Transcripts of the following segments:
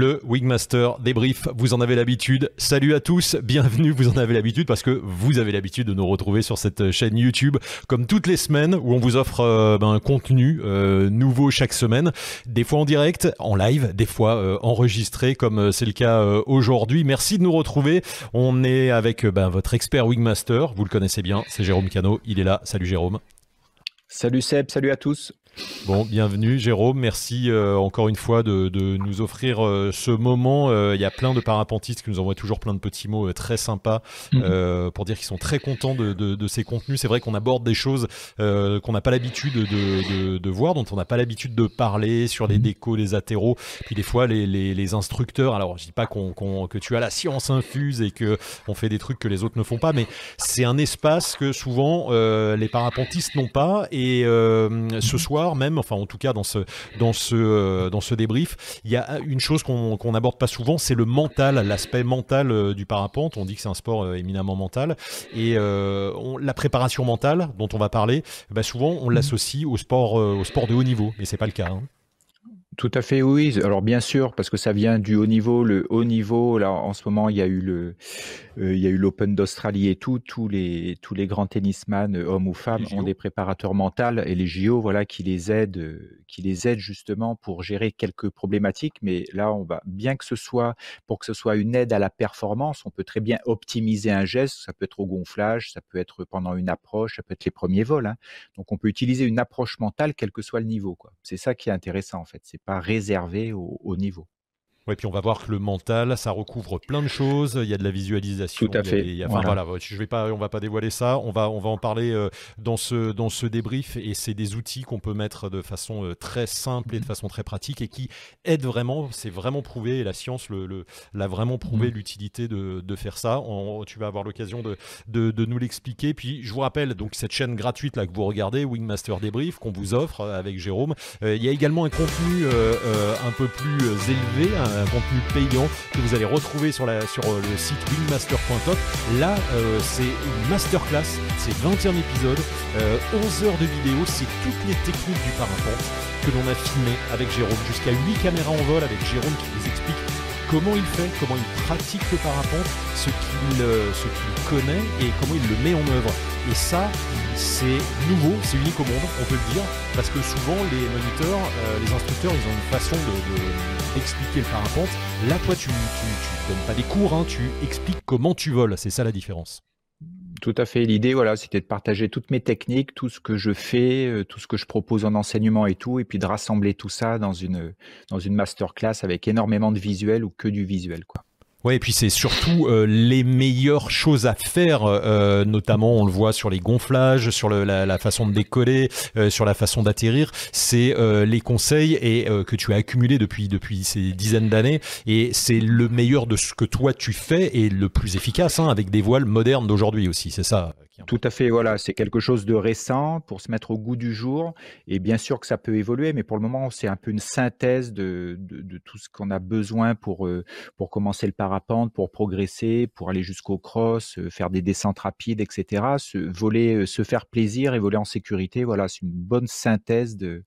Le Wingmaster débrief, vous en avez l'habitude. Salut à tous, bienvenue, vous en avez l'habitude parce que vous avez l'habitude de nous retrouver sur cette chaîne YouTube comme toutes les semaines où on vous offre euh, ben, un contenu euh, nouveau chaque semaine, des fois en direct, en live, des fois euh, enregistré comme c'est le cas aujourd'hui. Merci de nous retrouver. On est avec ben, votre expert Wingmaster, vous le connaissez bien, c'est Jérôme Cano, il est là. Salut Jérôme. Salut Seb, salut à tous. Bon, bienvenue Jérôme, merci euh, encore une fois de, nous offrir euh, ce moment. Euh, il y a plein de parapentistes qui nous envoient toujours plein de petits mots très sympas mhm. pour dire qu'ils sont très contents de, ces contenus. C'est vrai qu'on aborde des choses qu'on n'a pas l'habitude de, voir, dont on n'a pas l'habitude de parler sur les mhm. décos, les athéros. Puis des fois, les, instructeurs, alors je dis pas que tu as la science infuse et que on fait des trucs que les autres ne font pas, mais c'est un espace que souvent les parapentistes n'ont pas. Et ce soir, même, enfin en tout cas dans ce, dans ce, euh, dans ce débrief, il y a une chose qu'on n'aborde pas souvent, c'est le mental, l'aspect mental euh, du parapente. On dit que c'est un sport euh, éminemment mental. Et la préparation mentale dont on va parler, bah, souvent on l'associe au sport, au sport de haut niveau, mais c'est pas le cas. Hein. Tout à fait, oui. Alors bien sûr, parce que ça vient du haut niveau. Le haut niveau, là, en ce moment, il y a eu le, euh, il y a eu l'Open d'Australie et tout. Tous les, tous les grands tennisman, euh, hommes ou femmes, ont des préparateurs mentaux et les JO, voilà, qui les aident, euh, qui les aident justement pour gérer quelques problématiques. Mais là, on va bien que ce soit pour que ce soit une aide à la performance, on peut très bien optimiser un geste. Ça peut être au gonflage, ça peut être pendant une approche, ça peut être les premiers vols. Hein. Donc, on peut utiliser une approche mentale, quel que soit le niveau. Quoi. C'est ça qui est intéressant en fait. C'est réservé au niveau. Ouais, puis on va voir que le mental, ça recouvre plein de choses. Il y a de la visualisation. Tout à fait. voilà. je vais pas, on va pas dévoiler ça. On va, on va en parler euh, dans ce, dans ce débrief. Et c'est des outils qu'on peut mettre de façon euh, très simple et de façon très pratique et qui aident vraiment. C'est vraiment prouvé. Et la science le, l'a vraiment prouvé mm. l'utilité de, de, faire ça. tu vas avoir l'occasion de, de, de, nous l'expliquer. Puis je vous rappelle donc cette chaîne gratuite là que vous regardez, Wingmaster Débrief, qu'on vous offre euh, avec Jérôme. il y a également un contenu un peu plus élevé contenu payant que vous allez retrouver sur, la, sur euh, le site wingmaster.top. Là, euh, c'est une masterclass, c'est 21 épisodes, 11 euh, heures de vidéo, c'est toutes les techniques du parapente que l'on a filmé avec Jérôme, jusqu'à 8 caméras en vol avec Jérôme qui vous explique comment il fait, comment il pratique le parapente, ce qu'il qu'il connaît et comment il le met en œuvre. Et ça, c'est nouveau, c'est unique au monde, on peut le dire, parce que souvent les moniteurs, euh, les instructeurs, ils ont une façon d'expliquer de, le parapente. Là, toi, tu, tu, donnes pas des cours, hein, tu expliques comment tu voles. C'est ça la différence. Tout à fait. L'idée, voilà, c'était de partager toutes mes techniques, tout ce que je fais, euh, tout ce que je propose en enseignement et tout, et puis de rassembler tout ça dans une dans une masterclass avec énormément de visuels ou que du visuel, quoi. Ouais, et puis c'est surtout euh, les meilleures choses à faire, euh, notamment on le voit sur les gonflages, sur la, façon de décoller, euh, sur la façon d'atterrir. C'est les conseils et que tu as accumulés depuis depuis ces dizaines d'années, et c'est le meilleur de ce que toi tu fais et le plus efficace, hein, avec des voiles modernes d'aujourd'hui aussi. C'est ça. Tout à fait, voilà, c'est quelque chose de récent pour se mettre au goût du jour. Et bien sûr que ça peut évoluer, mais pour le moment, c'est un peu une synthèse de, de, tout ce qu'on a besoin pour, euh, pour commencer le parapente, pour progresser, pour aller jusqu'au cross, euh, faire des descentes rapides, etc. Se, voler, euh, se faire plaisir et voler en sécurité, voilà, c'est une bonne synthèse de,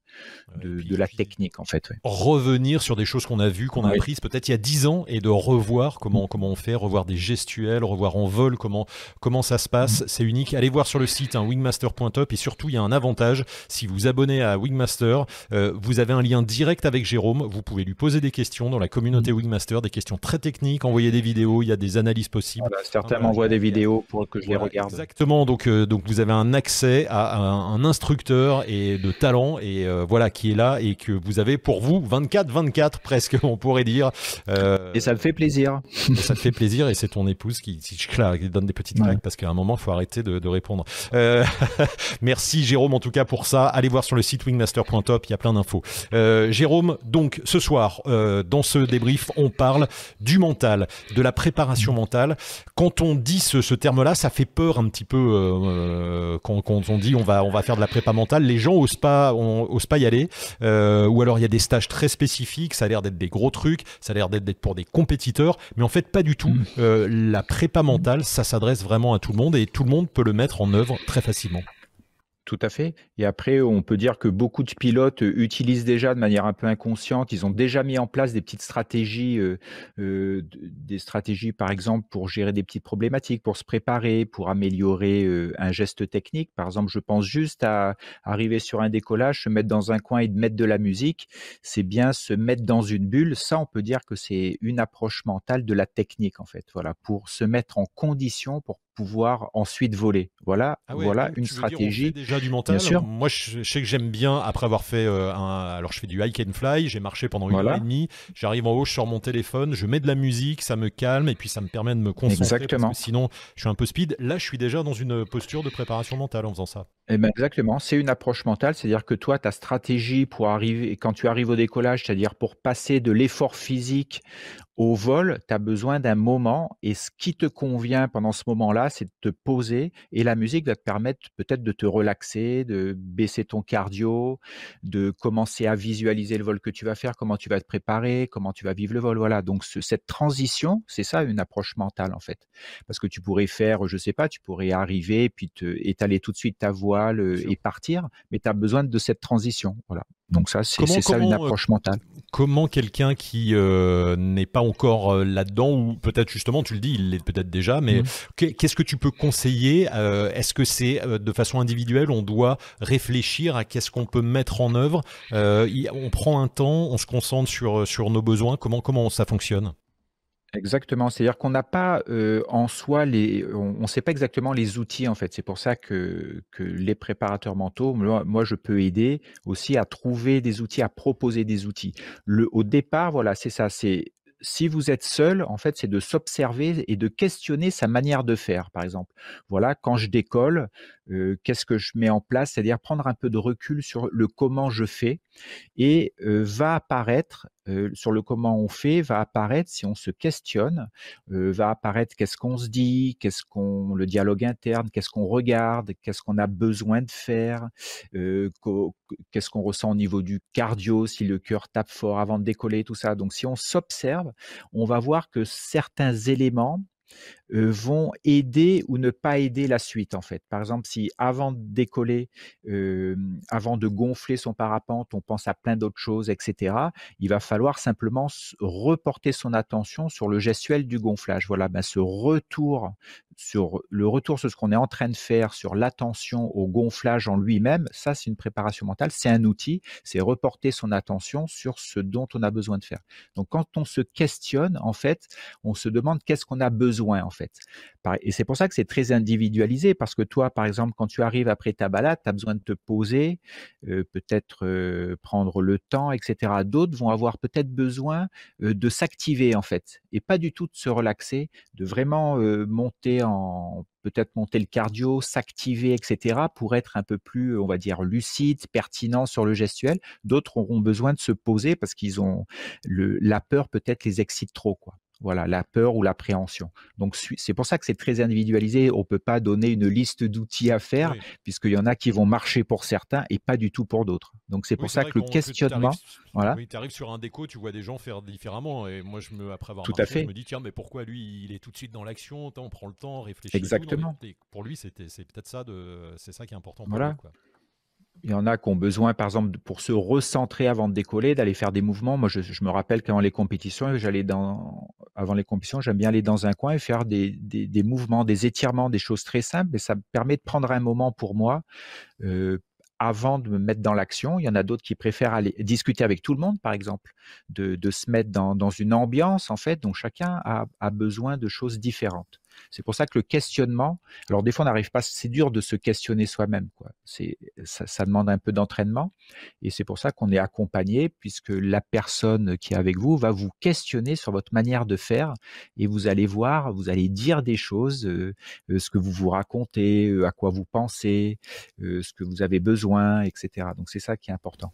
de, la technique, en fait. Revenir sur des choses qu'on a vues, qu'on a apprises peut-être il y a dix ans et de revoir comment, comment on fait, revoir des gestuels, revoir en vol comment, comment ça se passe. Mmh. C'est Allez voir sur le site hein, wingmaster.top et surtout il y a un avantage. Si vous abonnez à Wingmaster, euh, vous avez un lien direct avec Jérôme. Vous pouvez lui poser des questions dans la communauté mm. Wingmaster, des questions très techniques, envoyer des vidéos. Il y a des analyses possibles. certains m'envoient des vidéos pour que je les regarde. Exactement. Donc, euh, donc vous avez un accès à un, instructeur et de talent et euh, voilà qui est là et que vous avez pour vous 24-24 presque on pourrait dire. et ça me fait plaisir. ça te fait plaisir et c'est ton épouse qui, qui, qui donne des petites claques parce qu'à un moment il faut arrêter de de, répondre. Euh, merci Jérôme en tout cas pour ça. Allez voir sur le site wingmaster.top, il y a plein d'infos. Euh, Jérôme, donc ce soir, euh, dans ce débrief, on parle du mental, de la préparation mentale. Quand on dit ce, terme-là, ça fait peur un petit peu quand, on dit on va, on va faire de la prépa mentale. Les gens osent pas, osent pas y aller. ou alors il y a des stages très spécifiques, ça a l'air d'être des gros trucs, ça a l'air d'être pour des compétiteurs, mais en fait pas du tout. Mm. la prépa mentale, ça s'adresse vraiment à tout le monde et tout le monde peut le mettre en œuvre très facilement. Tout à fait. Et après, on peut dire que beaucoup de pilotes euh, utilisent déjà de manière un peu inconsciente, ils ont déjà mis en place des petites stratégies, euh, euh, des stratégies par exemple pour gérer des petites problématiques, pour se préparer, pour améliorer un geste technique. Par exemple, je pense juste à arriver sur un décollage, se mettre dans un coin et de mettre de la musique. C'est bien se mettre dans une bulle. Ça, on peut dire que c'est une approche mentale de la technique en fait. Voilà, pour se mettre en condition pour pouvoir ensuite voler. Voilà, ah voilà une stratégie. déjà du mental. Bien sûr. Moi, je, sais que j'aime bien après avoir fait euh, un. Alors, je fais du hike and fly. J'ai marché pendant une heure et demie. J'arrive en haut, je sors mon téléphone, je mets de la musique, ça me calme et puis ça me permet de me concentrer. Exactement. sinon, je suis un peu speed. Là, je suis déjà dans une posture de préparation mentale en faisant ça. Eh ben exactement, c'est une approche mentale, c'est-à-dire que toi, ta stratégie pour arriver, quand tu arrives au décollage, c'est-à-dire pour passer de l'effort physique au vol, tu as besoin d'un moment et ce qui te convient pendant ce moment-là, c'est de te poser et la musique va te permettre peut-être de te relaxer, de baisser ton cardio, de commencer à visualiser le vol que tu vas faire, comment tu vas te préparer, comment tu vas vivre le vol. Voilà, donc cette transition, c'est ça une approche mentale en fait. Parce que tu pourrais faire, je sais pas, tu pourrais arriver puis te étaler tout de suite ta voile euh, et partir, mais tu as besoin de cette transition. Voilà. Donc ça, c'est ça une euh, approche mentale. Comment quelqu'un qui euh, n'est pas encore euh, là-dedans, ou peut-être justement, tu le dis, il l'est peut-être déjà, mais mmh. qu'est-ce que tu peux conseiller Est-ce que c'est de façon individuelle, on doit réfléchir à qu'est-ce qu'on peut mettre en œuvre On prend un temps, on se concentre sur, sur nos besoins. Comment, comment ça fonctionne? Exactement, c'est-à-dire qu'on n'a pas euh, en soi les, on ne sait pas exactement les outils en fait. C'est pour ça que, que les préparateurs mentaux, moi, moi, je peux aider aussi à trouver des outils, à proposer des outils. Le, au départ, voilà, c'est ça, c'est si vous êtes seul, en fait, c'est de s'observer et de questionner sa manière de faire, par exemple. Voilà, quand je décolle, qu'est-ce que je mets en place? C'est-à-dire prendre un peu de recul sur le comment je fais et euh, va apparaître euh, sur le comment on fait, va apparaître si on se questionne, va apparaître qu'est-ce qu'on se dit, qu'est-ce qu'on le dialogue interne, qu'est-ce qu'on regarde, qu'est-ce qu'on a besoin de faire, qu'est-ce qu'on ressent au niveau du cardio, si le cœur tape fort avant de décoller, tout ça. Donc si on s'observe, on va voir que certains éléments vont aider ou ne pas aider la suite en fait. Par exemple, si avant de décoller, avant de gonfler son parapente, on pense à plein d'autres choses, etc., il va falloir simplement reporter son attention sur le gestuel du gonflage. Voilà, ben, ce retour sur le retour sur ce qu'on est en train de faire, sur l'attention au gonflage en lui-même, ça c'est une préparation mentale, c'est un outil, c'est reporter son attention sur ce dont on a besoin de faire. Donc quand on se questionne, en fait, on se demande qu'est-ce qu'on a besoin en fait et c'est pour ça que c'est très individualisé, parce que toi, par exemple, quand tu arrives après ta balade, tu as besoin de te poser, euh, peut-être euh, prendre le temps, etc. D'autres vont avoir peut-être besoin euh, de s'activer, en fait, et pas du tout de se relaxer, de vraiment monter en peut-être monter le cardio, s'activer, etc., pour être un peu plus, on va dire, lucide, pertinent sur le gestuel. D'autres auront besoin de se poser parce qu'ils ont la peur peut-être les excite trop, quoi. Voilà, la peur ou l'appréhension. Donc c'est pour ça que c'est très individualisé. On peut pas donner une liste d'outils à faire puisqu'il y en a qui vont marcher pour certains et pas du tout pour d'autres. Donc c'est pour ça que le questionnement, voilà. Oui, tu arrives sur un déco, tu vois des gens faire différemment et moi je me après avoir tout marché, je me dis tiens mais pourquoi lui il est tout de suite dans l'action, on prend le temps, réfléchit. Exactement. pour lui c'était c'est peut-être ça de c'est ça qui est important pour voilà. lui, quoi. Il y en a qui ont besoin, par exemple, pour se recentrer avant de décoller, d'aller faire des mouvements. Moi, je, me rappelle qu'avant les compétitions, j'allais dans, avant les compétitions, j'aime bien aller dans un coin et faire des, des, mouvements, des étirements, des choses très simples. Et ça me permet de prendre un moment pour moi, euh, avant de me mettre dans l'action. Il y en a d'autres qui préfèrent aller discuter avec tout le monde, par exemple, de, de se mettre dans, dans, une ambiance, en fait, dont chacun a, a besoin de choses différentes. C'est pour ça que le questionnement, alors des fois on n'arrive pas, c'est dur de se questionner soi-même, quoi. C'est, ça, demande un peu d'entraînement, et c'est pour ça qu'on est accompagné, puisque la personne qui est avec vous va vous questionner sur votre manière de faire, et vous allez voir, vous allez dire des choses, euh, euh, ce que vous vous racontez, euh, à quoi vous pensez, ce que vous avez besoin, etc. Donc c'est ça qui est important.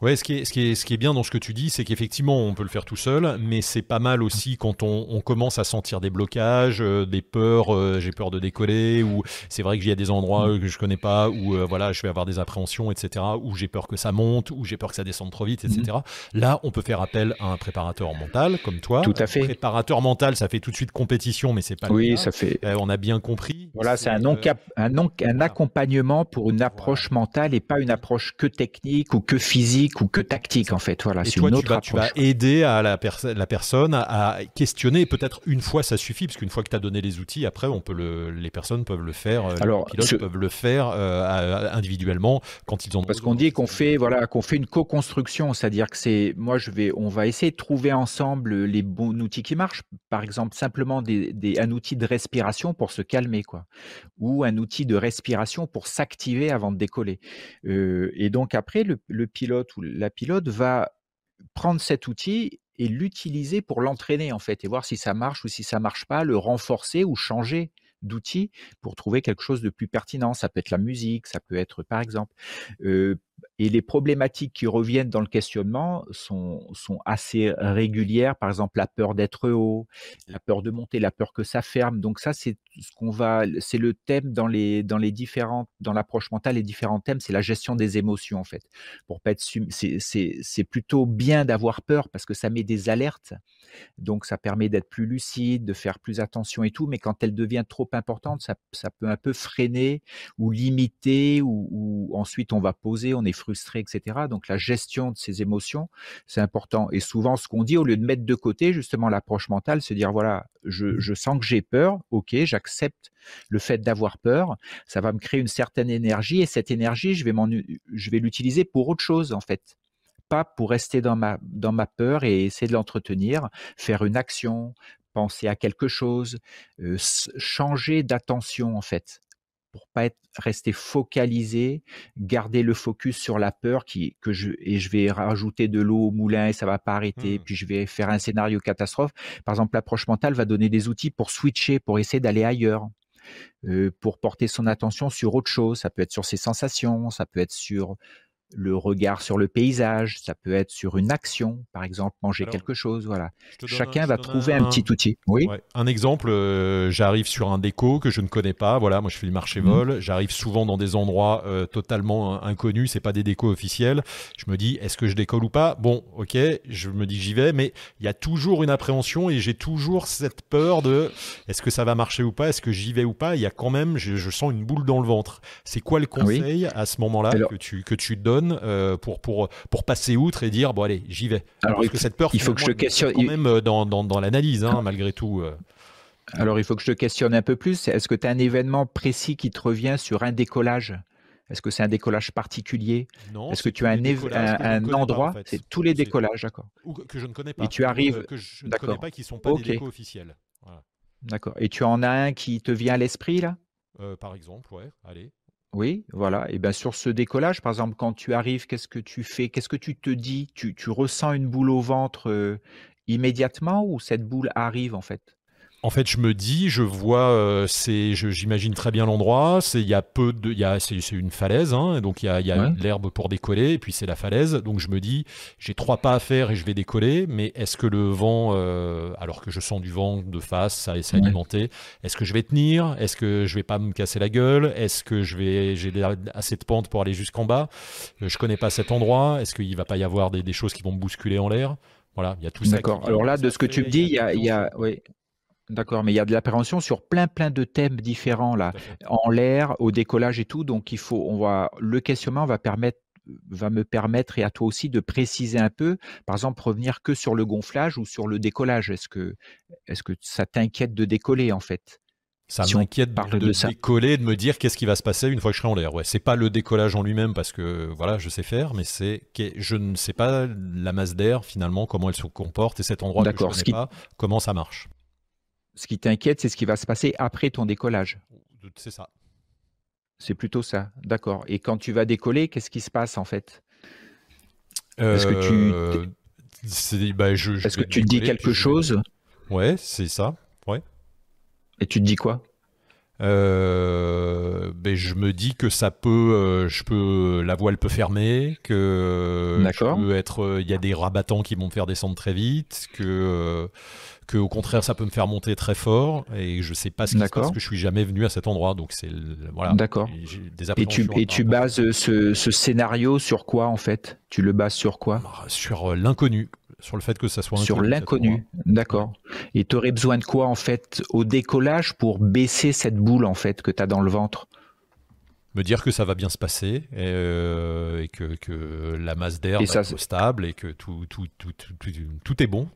Ouais, ce qui, est, ce, qui est, ce qui est bien dans ce que tu dis, c'est qu'effectivement, on peut le faire tout seul, mais c'est pas mal aussi quand on, on, commence à sentir des blocages, euh, des peurs, euh, j'ai peur de décoller, ou c'est vrai que y a des endroits que je connais pas, où euh, voilà, je vais avoir des appréhensions, etc., où j'ai peur que ça monte, où j'ai peur que ça descende trop vite, etc. Mm. Là, on peut faire appel à un préparateur mental, comme toi. Tout à fait. préparateur mental, ça fait tout de suite compétition, mais c'est pas Oui, ça fait. on a bien compris. Voilà, c'est un, un, un, accompagnement pour une approche mentale et pas une approche que technique ou que physique ou que tactique en fait. Voilà, c'est une autre tu vas, tu vas aider à la, la personne à questionner. Peut-être une fois ça suffit, parce qu'une fois que tu as donné les outils, après on peut le, les personnes peuvent le faire, euh, Alors, les pilotes peuvent le faire euh, individuellement quand ils ont. Parce qu'on dit qu'on fait voilà qu'on fait une co-construction, c'est-à-dire que c'est moi je vais on va essayer de trouver ensemble les bons outils qui marchent. Par exemple simplement des, des, un outil de respiration pour se calmer quoi, ou un outil de respiration pour s'activer avant de décoller. Euh, et donc après le, le pilote la pilote va prendre cet outil et l'utiliser pour l'entraîner en fait et voir si ça marche ou si ça marche pas, le renforcer ou changer d'outils pour trouver quelque chose de plus pertinent. Ça peut être la musique, ça peut être par exemple. Et les problématiques qui reviennent dans le questionnement sont, sont assez régulières. Par exemple, la peur d'être haut, la peur de monter, la peur que ça ferme. Donc ça, c'est ce qu'on va, c'est le thème dans les dans les différentes, dans l'approche mentale, les différents thèmes, c'est la gestion des émotions en fait. Pour pas être, c'est plutôt bien d'avoir peur parce que ça met des alertes. Donc ça permet d'être plus lucide, de faire plus attention et tout. Mais quand elle devient trop importante, ça, peut un peu freiner ou limiter, ou, ensuite on va poser, on est frustré, etc. Donc la gestion de ces émotions, c'est important. Et souvent, ce qu'on dit, au lieu de mettre de côté justement l'approche mentale, se dire voilà, je, je sens que j'ai peur, ok, j'accepte le fait d'avoir peur, ça va me créer une certaine énergie, et cette énergie, je vais, je vais l'utiliser pour autre chose en fait pas pour rester dans ma, dans ma peur et essayer de l'entretenir, faire une action, penser à quelque chose, changer d'attention en fait, pour pas être rester focalisé, garder le focus sur la peur qui que je et je vais rajouter de l'eau au moulin et ça va pas arrêter, mmh. puis je vais faire un scénario catastrophe. Par exemple, l'approche mentale va donner des outils pour switcher, pour essayer d'aller ailleurs. pour porter son attention sur autre chose. Ça peut être sur ses sensations, ça peut être sur le regard sur le paysage, ça peut être sur une action, par exemple manger quelque chose, voilà. Chacun va trouver un, petit outil. Oui. Un exemple, euh, j'arrive sur un déco que je ne connais pas, voilà, moi je fais du marché mmh. vol, j'arrive souvent dans des endroits euh, totalement inconnus, c'est pas des décos officiels. Je me dis est-ce que je décolle ou pas? Bon, OK, je me dis j'y vais, mais il y a toujours une appréhension et j'ai toujours cette peur de est-ce que ça va marcher ou pas? Est-ce que j'y vais ou pas? Il y a quand même je, sens une boule dans le ventre. C'est quoi le conseil à ce moment-là que tu que tu donnes? Euh, pour, pour, pour passer outre et dire bon allez j'y vais alors Parce que cette peur il faut que je questionne quand même euh, dans, dans, dans l'analyse hein, malgré tout euh. alors il faut que je te questionne un peu plus est-ce que tu as un événement précis qui te revient sur un décollage? Est-ce que c'est un décollage particulier? Non. Est-ce que tu as un, un, endroit C'est tous les décollages, d'accord. Ou que je ne connais pas. Et tu arrives. Que je ne connais pas, qui sont pas des décos officiels. D'accord. Et tu en as un qui te vient à l'esprit là? Par exemple, ouais. Allez. Oui, voilà. Et bien sur ce décollage, par exemple, quand tu arrives, qu'est-ce que tu fais? Qu'est-ce que tu te dis? Tu, tu ressens une boule au ventre immédiatement ou cette boule arrive en fait? En fait, je me dis, je vois, euh, c'est, j'imagine très bien l'endroit. C'est, il y a peu de, il y a, c'est, une falaise, hein, donc il y a, y a de l'herbe pour décoller, et puis c'est la falaise. Donc je me dis, j'ai trois pas à faire et je vais décoller. Mais est-ce que le vent, euh, alors que je sens du vent de face, ça est alimenté, est-ce que je vais tenir? Est-ce que je vais pas me casser la gueule? Est-ce que je vais, j'ai assez de pente pour aller jusqu'en bas? Euh, Je connais pas cet endroit. Est-ce qu'il va pas y avoir des, des choses qui vont me bousculer en l'air? Voilà, il y a tout ça. D'accord. Alors là, de ce que tu me dis, il y a, il y a oui, D'accord, mais il y a de l'appréhension sur plein plein de thèmes différents là, en l'air, au décollage et tout. Donc il faut, on va, le questionnement va permettre va me permettre et à toi aussi de préciser un peu, par exemple revenir que sur le gonflage ou sur le décollage. Est-ce que, est-ce que ça t'inquiète de décoller en fait? Ça m'inquiète de, de, décoller, de me dire qu'est-ce qui va se passer une fois que je serai en l'air. Ouais, c'est pas le décollage en lui-même parce que voilà, je sais faire, mais c'est que je ne sais pas la masse d'air finalement comment elle se comporte et cet endroit que je ne connais pas comment ça marche. Ce qui t'inquiète, c'est ce qui va se passer après ton décollage. C'est ça. C'est plutôt ça, d'accord. Et quand tu vas décoller, qu'est-ce qui se passe en fait? Est-ce que tu, bah, Est-ce que tu dis quelque chose? Ouais, c'est ça. Ouais. Et tu te dis quoi? Euh, ben, je me dis que ça peut, euh, je peux, la voile peut fermer, que peut être, il y a des rabattants qui vont me faire descendre très vite, que que au contraire ça peut me faire monter très fort et je sais pas ce qui se passe parce que je suis jamais venu à cet endroit donc c'est voilà. D'accord. Et tu et tu bases ce, ce, scénario sur quoi en fait? Tu le bases sur quoi? Sur l'inconnu sur le fait que ça soit Sur l'inconnu, d'accord. Et tu aurais besoin de quoi en fait au décollage pour baisser cette boule en fait que tu as dans le ventre? Me dire que ça va bien se passer et, euh, que, que, la masse d'air est stable et que tout, tout, tout, tout, est bon.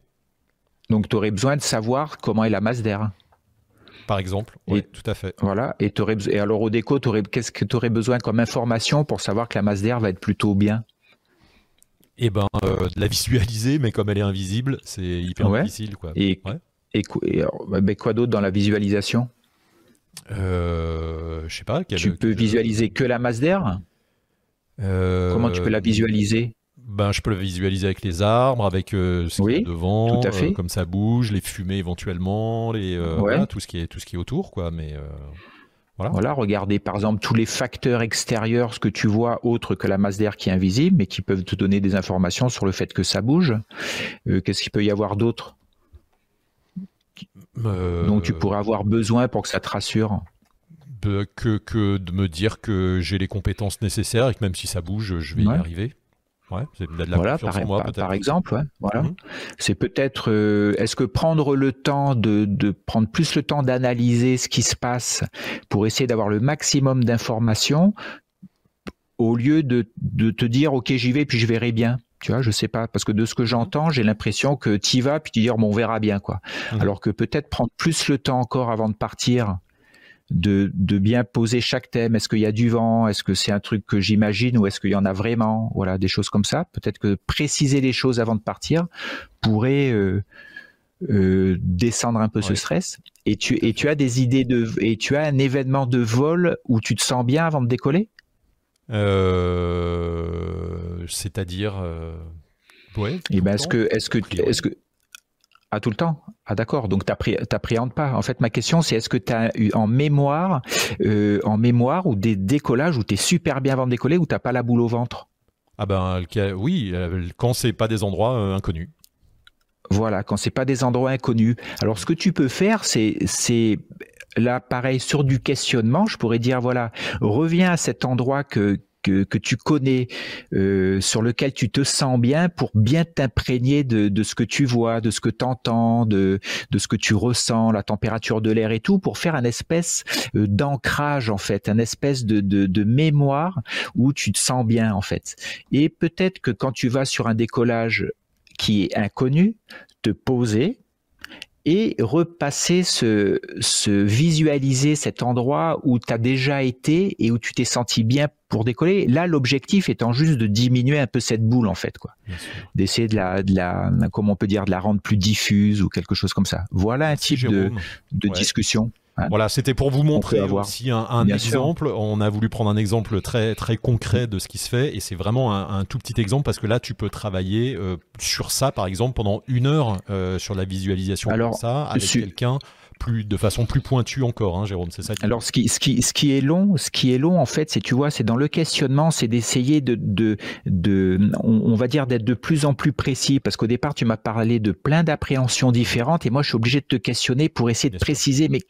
Donc tu aurais besoin de savoir comment est la masse d'air. Par exemple, oui, tout à fait. Voilà. Et, aurais, et alors au déco, qu'est-ce que tu aurais besoin comme information pour savoir que la masse d'air va être plutôt bien? Et eh ben euh, de la visualiser, mais comme elle est invisible, c'est hyper difficile. Quoi. Et, et, bah, ben, quoi d'autre dans la visualisation? Euh, Je sais pas. tu peux visualiser que la masse d'air? Euh, Comment tu peux la visualiser? Ben, je peux la visualiser avec les arbres, avec ce qui est devant, comme ça bouge, les fumées éventuellement, les, tout, ce qui est, tout ce qui est autour. Quoi, mais, voilà. regardez par exemple tous les facteurs extérieurs, ce que tu vois autre que la masse d'air qui est invisible, mais qui peuvent te donner des informations sur le fait que ça bouge. Euh, qu'est-ce qu'il peut y avoir d'autre euh, dont tu pourrais avoir besoin pour que ça te rassure? Que, que de me dire que j'ai les compétences nécessaires et que même si ça bouge, je vais y arriver voilà, par, exemple, voilà. Mhm. C'est peut-être, euh, est-ce que prendre le temps de, prendre plus le temps d'analyser ce qui se passe pour essayer d'avoir le maximum d'informations au lieu de, te dire ok j'y vais puis je verrai bien. Tu vois, je sais pas parce que de ce que j'entends, j'ai l'impression que tu y vas puis tu dis bon on verra bien quoi. Mhm. Alors que peut-être prendre plus le temps encore avant de partir de, bien poser chaque thème. Est-ce qu'il y a du vent? Est-ce que c'est un truc que j'imagine ou est-ce qu'il y en a vraiment? Voilà, des choses comme ça. Peut-être que préciser les choses avant de partir pourrait euh, euh, descendre un peu ce stress. Et tu, et tu as des idées de et tu as un événement de vol où tu te sens bien avant de décoller? Euh, C'est-à-dire. Ouais, et eh ben est-ce que est-ce que est-ce que ah, tout le temps? Ah, d'accord. Donc, tu n'appréhendes pas. En fait, ma question, c'est est-ce que tu as eu en mémoire, euh, en mémoire ou des décollages où tu es super bien avant de décoller ou tu pas la boule au ventre? Ah, ben, oui, euh, quand c'est pas des endroits euh, inconnus. Voilà, quand c'est pas des endroits inconnus. Alors, ce que tu peux faire, c'est, c'est là, pareil, sur du questionnement, je pourrais dire, voilà, reviens à cet endroit que, que, que tu connais, euh, sur lequel tu te sens bien pour bien t'imprégner de, de, ce que tu vois, de ce que tu entends, de, de ce que tu ressens, la température de l'air et tout, pour faire un espèce euh, d'ancrage en fait, un espèce de, de, de mémoire où tu te sens bien en fait. Et peut-être que quand tu vas sur un décollage qui est inconnu, te poser, et repasser ce, ce visualiser cet endroit où tu as déjà été et où tu t'es senti bien pour décoller. Là, l'objectif étant juste de diminuer un peu cette boule en fait, quoi. D'essayer de la, de la, comment on peut dire, de la rendre plus diffuse ou quelque chose comme ça. Voilà un type de, de discussion. Voilà, c'était pour vous montrer aussi un, exemple. On a voulu prendre un exemple très très concret de ce qui se fait et c'est vraiment un, tout petit exemple parce que là tu peux travailler euh, sur ça par exemple pendant une heure euh, sur la visualisation Alors, ça avec quelqu'un plus, de façon plus pointue encore, hein, Jérôme, c'est ça Alors, ce qui, ce, qui, ce qui est long, ce qui est long, en fait, c'est, tu vois, c'est dans le questionnement, c'est d'essayer de, de, de on, va dire, d'être de plus en plus précis, parce qu'au départ, tu m'as parlé de plein d'appréhensions différentes, et moi, je suis obligé de te questionner pour essayer de préciser, mais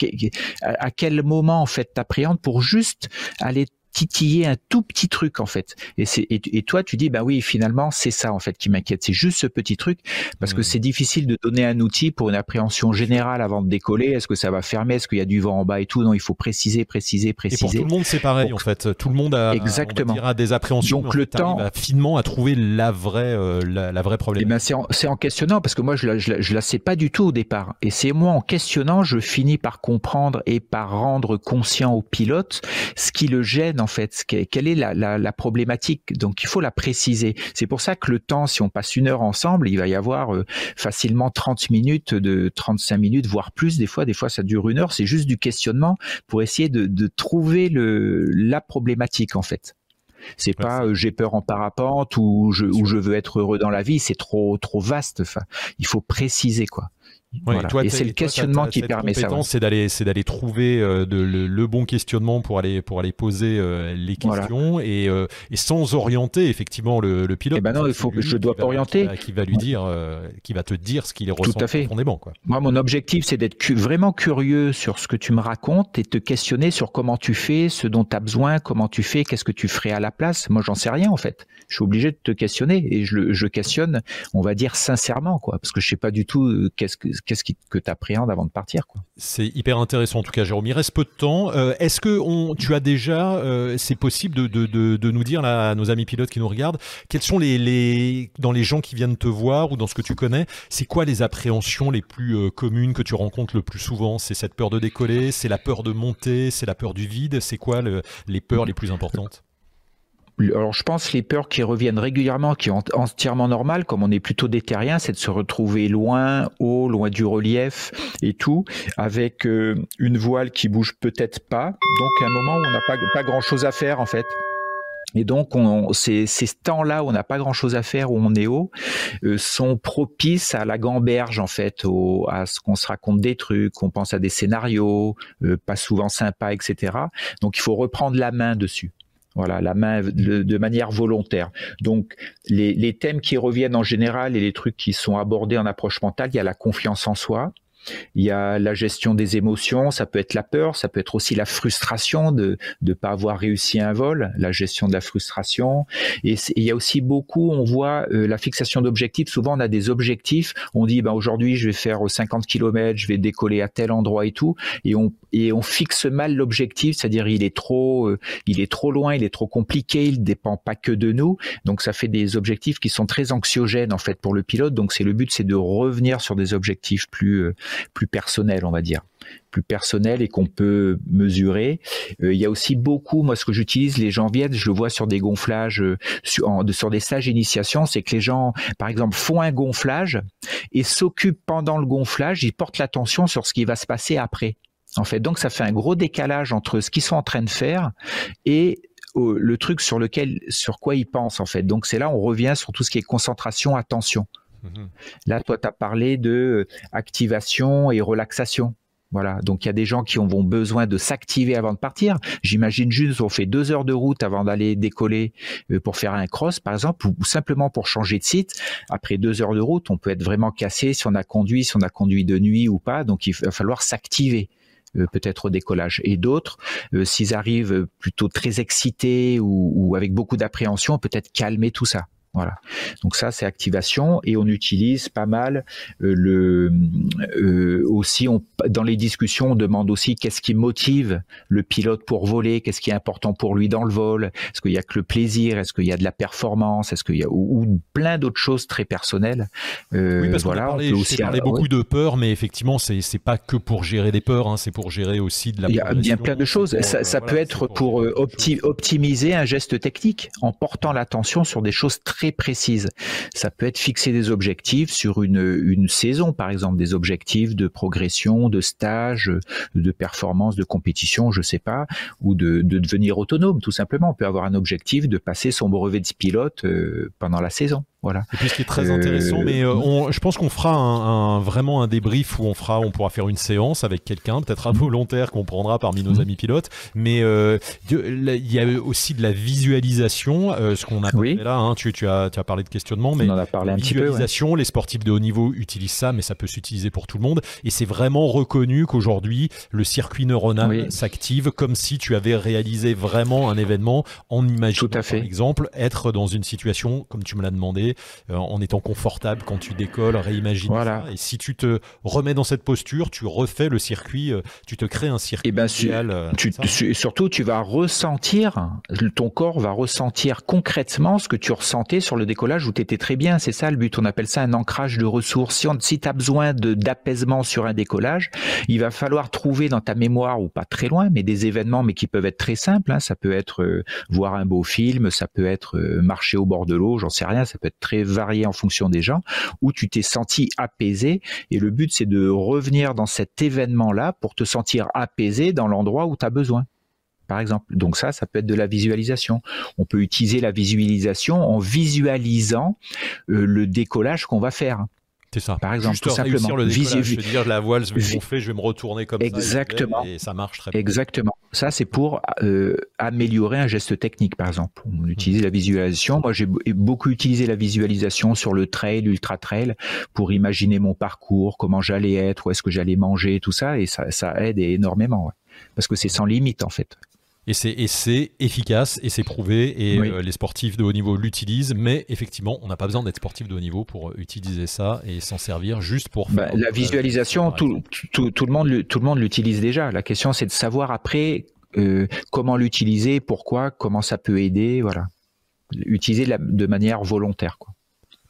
à, quel moment, en fait, t'appréhendes pour juste aller titiller un tout petit truc en fait. Et, c'est, et, toi, tu dis, bah oui, finalement, c'est ça en fait qui m'inquiète. C'est juste ce petit truc parce que mmh. c'est difficile de donner un outil pour une appréhension générale avant de décoller. Est-ce que ça va fermer? Est-ce qu'il y a du vent en bas et tout? Non, il faut préciser, préciser, préciser. Et pour tout le monde, c'est pareil en fait. Tout le monde a, Exactement. On des appréhensions. Donc le temps, finement à trouver la vraie, euh, la, vraie problématique. Eh ben, c'est, en, c'est en questionnant parce que moi, je la, je, la, sais pas du tout au départ. Et c'est moi en questionnant, je finis par comprendre et par rendre conscient au pilote ce qui le gêne en fait Quelle est la, problématique Donc il faut la préciser. C'est pour ça que le temps, si on passe une heure ensemble, il va y avoir euh, facilement 30 minutes, de 35 minutes, voire plus. Des fois, des fois ça dure une heure. C'est juste du questionnement pour essayer de, trouver le, la problématique en fait. C'est pas euh, j'ai peur en parapente ou je, ou je veux être heureux dans la vie. C'est trop trop vaste. Enfin, il faut préciser quoi. Et c'est le questionnement qui permet ça. C'est d'aller, c'est d'aller trouver euh, de, le, bon questionnement pour aller pour aller poser euh, les questions et, euh, et, sans orienter effectivement le, le pilote. Eh ben non, il faut je dois orienter. Qui va lui dire, qui va te dire ce qu'il ressent Tout à fait. profondément. Quoi. Moi, mon objectif, c'est d'être vraiment curieux sur ce que tu me racontes et te questionner sur comment tu fais, ce dont tu as besoin, comment tu fais, qu'est-ce que tu ferais à la place. Moi, j'en sais rien en fait. Je suis obligé de te questionner et je, je questionne, on va dire sincèrement, quoi, parce que je sais pas du tout qu'est-ce que qu'est-ce que tu appréhendes avant de partir. C'est hyper intéressant en tout cas, Jérôme. Il reste peu de temps. Euh, est-ce que tu as déjà, euh, c'est possible de, nous dire là, à nos amis pilotes qui nous regardent, quels sont les, dans les gens qui viennent te voir ou dans ce que tu connais, c'est quoi les appréhensions les plus euh, communes que tu rencontres le plus souvent? C'est cette peur de décoller, c'est la peur de monter, c'est la peur du vide. C'est quoi le, les peurs les plus importantes? Alors je pense les peurs qui reviennent régulièrement, qui sont entièrement normales, comme on est plutôt des terriens, c'est de se retrouver loin, haut, loin du relief et tout, avec euh, une voile qui bouge peut-être pas. Donc un moment où on n'a pas, pas grand-chose à faire en fait. Et donc, on, ces, ces temps-là où on n'a pas grand-chose à faire, où on est haut, euh, sont propices à la gamberge, en fait, au, à ce qu'on se raconte des trucs, qu'on pense à des scénarios, euh, pas souvent sympas, etc. Donc, il faut reprendre la main dessus. Voilà, la main de, manière volontaire. Donc, les, les, thèmes qui reviennent en général et les trucs qui sont abordés en approche mentale, il y a la confiance en soi, il y a la gestion des émotions, ça peut être la peur, ça peut être aussi la frustration de ne pas avoir réussi un vol, la gestion de la frustration. Et il y a aussi beaucoup, on voit euh, la fixation d'objectifs. Souvent, on a des objectifs. On dit, ben aujourd'hui, je vais faire 50 km, je vais décoller à tel endroit et tout, et on et on fixe mal l'objectif, c'est-à-dire il est trop, euh, il est trop loin, il est trop compliqué, il dépend pas que de nous. Donc ça fait des objectifs qui sont très anxiogènes en fait pour le pilote. Donc c'est le but, c'est de revenir sur des objectifs plus euh, plus personnel, on va dire plus personnel et qu'on peut mesurer. Euh, il y a aussi beaucoup, moi ce que j'utilise, les gens viennent, je le vois sur des gonflages, euh, sur, sur, des stages d'initiation, c'est que les gens, par exemple, font un gonflage et s'occupent pendant le gonflage, ils portent l'attention sur ce qui va se passer après. En fait, donc ça fait un gros décalage entre ce qu'ils sont en train de faire et le truc sur lequel, sur quoi ils pensent en fait. Donc c'est là on revient sur tout ce qui est concentration, attention. Mhm. Là, toi, tu as parlé de euh, activation et relaxation. Voilà, donc il y a des gens qui ont besoin de s'activer avant de partir. J'imagine juste on fait deux heures de route avant d'aller décoller euh, pour faire un cross, par exemple, ou simplement pour changer de site. Après deux heures de route, on peut être vraiment cassé si on a conduit, si on a conduit de nuit ou pas. Donc il va falloir s'activer. Euh, peut-être au décollage. Et d'autres, s'ils arrivent plutôt très excités ou avec beaucoup d'appréhension, peut-être calmer tout ça. Voilà. Donc ça, c'est activation et on utilise pas mal euh, le euh, aussi on, dans les discussions on demande aussi qu'est-ce qui motive le pilote pour voler, qu'est-ce qui est important pour lui dans le vol, est-ce qu'il y a que le plaisir, est-ce qu'il y a de la performance, est-ce qu'il y a ou, plein d'autres choses très personnelles. Euh, oui, parce voilà, qu'on a parlé, aussi parlé beaucoup de peur, mais effectivement c'est c'est pas que pour gérer des peurs, hein, c'est pour gérer aussi de la. Il y a bien plein de choses. ça, ça peut être pour, optimiser un geste technique en portant l'attention sur des choses très précise. Ça peut être fixer des objectifs sur une, une saison, par exemple, des objectifs de progression, de stage, de performance, de compétition, je sais pas, ou de, de devenir autonome, tout simplement. On peut avoir un objectif de passer son brevet de pilote euh, pendant la saison. Voilà. Et puis ce qui est très intéressant, mais euh, on, je pense qu'on fera un, vraiment un débrief où on fera, on pourra faire une séance avec quelqu'un, peut-être un volontaire qu'on prendra parmi nos mhm. amis pilotes. Mais euh, il y a aussi de la visualisation, euh, ce qu'on a oui. là. Hein, tu, tu, as, tu as parlé de questionnement, mais on en a parlé un visualisation, petit peu, les sportifs de haut niveau utilisent ça, mais ça peut s'utiliser pour tout le monde. Et c'est vraiment reconnu qu'aujourd'hui le circuit neuronal s'active comme si tu avais réalisé vraiment un événement en imaginant, par exemple, être dans une situation comme tu me l'as demandé euh, en étant confortable quand tu décolles, réimagine voilà. Et si tu te remets dans cette posture, tu refais le circuit, euh, tu te crées un circuit. Et eh ben, euh, tu, surtout, tu vas ressentir, ton corps va ressentir concrètement ce que tu ressentais sur le décollage où tu étais très bien. C'est ça le but. On appelle ça un ancrage de ressources. Si, si tu as besoin d'apaisement sur un décollage, il va falloir trouver dans ta mémoire, ou pas très loin, mais des événements, mais qui peuvent être très simples. Hein. Ça peut être voir un beau film, ça peut être marcher au bord de l'eau, j'en sais rien, ça peut être très varié en fonction des gens, où tu t'es senti apaisé. Et le but, c'est de revenir dans cet événement-là pour te sentir apaisé dans l'endroit où tu as besoin par exemple. Donc ça, ça peut être de la visualisation. On peut utiliser la visualisation en visualisant euh, le décollage qu'on va faire. C'est ça. Par exemple, Juste tout simplement. le décollage, je vais dire la voile, je vais gonfler, je vais me retourner comme Exactement. ça. Et, ça marche très bien. Exactement. Ça, c'est pour euh, améliorer un geste technique, par exemple. On utilise la visualisation. Moi, j'ai beaucoup utilisé la visualisation sur le trail, ultra trail, pour imaginer mon parcours, comment j'allais être, où est-ce que j'allais manger, tout ça, et ça, ça aide énormément, ouais. parce que c'est sans limite en fait. Et c'est efficace et c'est prouvé et euh, les sportifs de haut niveau l'utilisent, mais effectivement, on n'a pas besoin d'être sportif de haut niveau pour euh, utiliser ça et s'en servir juste pour. Bah, la visualisation, tout, tout, tout, le monde, tout le monde l'utilise déjà. La question, c'est de savoir après euh, comment l'utiliser, pourquoi, comment ça peut aider, voilà. Utiliser de manière volontaire, quoi.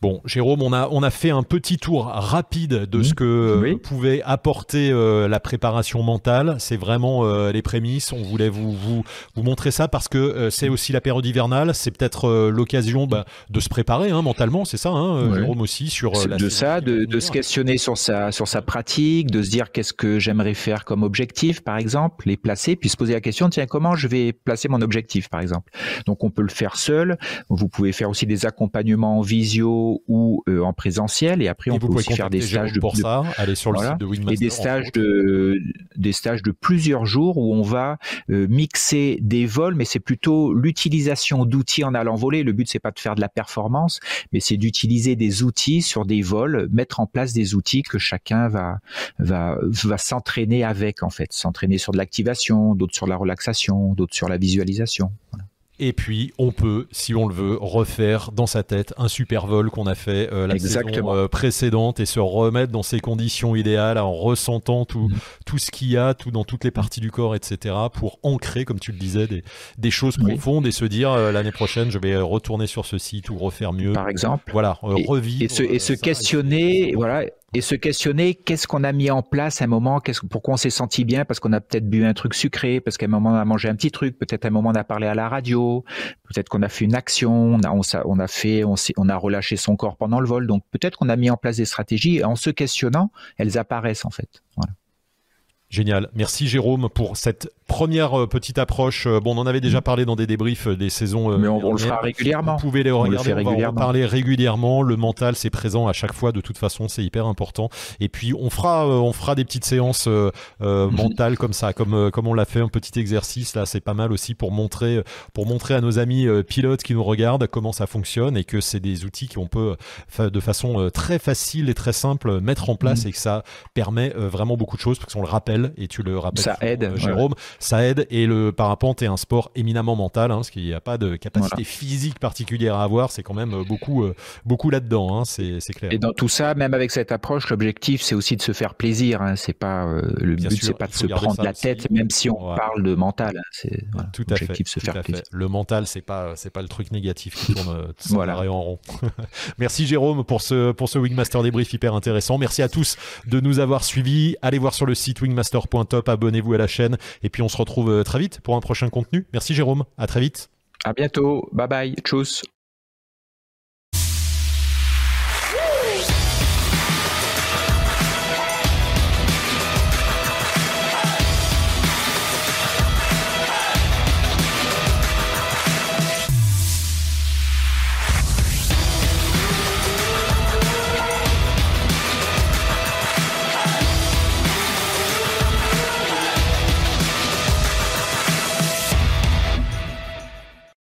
Bon, Jérôme, on a, on a fait un petit tour rapide de ce que pouvait apporter euh, la préparation mentale. C'est vraiment euh, les prémices. On voulait vous, vous, vous montrer ça parce que euh, c'est aussi la période hivernale. C'est peut-être l'occasion bah, de se préparer hein, mentalement, c'est ça, hein, Jérôme aussi sur la de ça, de, de, se questionner sur sa, sur sa pratique, de se dire qu'est-ce que j'aimerais faire comme objectif, par exemple, les placer, puis se poser la question tiens comment je vais placer mon objectif, par exemple. Donc on peut le faire seul. Vous pouvez faire aussi des accompagnements en visio ou euh, en présentiel. Et après, on peut aussi faire des stages de, pour ça. Aller sur le site de Wingmaster. Et des stages de des stages de plusieurs jours où on va euh, mixer des vols, mais c'est plutôt l'utilisation d'outils en allant voler. Le but c'est pas de faire de la performance, mais c'est d'utiliser des outils sur des vols, mettre en place des outils que chacun va va va s'entraîner avec en fait, s'entraîner sur de l'activation, d'autres sur la relaxation, d'autres sur la visualisation. Voilà. Et puis, on peut, si on le veut, refaire dans sa tête un super vol qu'on a fait euh, la saison euh, précédente et se remettre dans ses conditions idéales en ressentant tout, mm. tout ce qu'il y a, tout dans toutes les parties du corps, etc. pour ancrer, comme tu le disais, des, des choses profondes et se dire euh, l'année prochaine, je vais retourner sur ce site ou refaire mieux. Par exemple. Voilà, revivre. Et se, et se questionner, voilà, et se questionner qu'est-ce qu'on a mis en place à un moment, qu'est-ce, pourquoi on s'est senti bien, parce qu'on a peut-être bu un truc sucré, parce qu'à un moment on a mangé un petit truc, peut-être à un moment on a parlé à la radio, peut-être qu'on a fait une action, on a, on, a fait, on, a relâché son corps pendant le vol, donc peut-être qu'on a mis en place des stratégies et en se questionnant, elles apparaissent en fait. Génial. Merci Jérôme pour cette première euh, petite approche. Euh, bon, on en avait déjà mm. parlé dans des débriefs euh, des saisons. Mais on, le fera régulièrement. Vous pouvez les regarder. On, régulièrement. va en parler régulièrement. Le mental, c'est présent à chaque fois. De toute façon, c'est hyper important. Et puis, on fera, on fera des petites séances euh, mentales comme ça, comme comme on l'a fait, un petit exercice là. C'est pas mal aussi pour montrer, pour montrer à nos amis pilotes qui nous regardent comment ça fonctionne et que c'est des outils qu'on peut de façon très facile et très simple mettre en place mm. et que ça permet vraiment beaucoup de choses parce qu'on le rappelle et tu le rappelles, ça aide, euh, Jérôme, ça aide. Et le parapente est un sport éminemment mental, hein, parce qu'il n'y a pas de capacité physique particulière à avoir. C'est quand même euh, beaucoup, euh, beaucoup là-dedans, hein, c'est clair. Et dans tout ça, même avec cette approche, l'objectif c'est aussi de se faire plaisir. Hein. C'est pas le but, c'est pas de se prendre la tête, même si on parle de mental. C'est tout à fait. Se faire plaisir. Le mental, c'est pas, c'est pas le truc négatif qui tourne voilà. en rond. Merci Jérôme pour ce pour ce Wingmaster débrief hyper intéressant. Merci à tous de nous avoir suivis. Allez voir sur le site Wingmaster Top, abonnez-vous à la chaîne et puis on se retrouve euh, très vite pour un prochain contenu. Merci Jérôme, à très vite. À bientôt, bye bye, tchuss.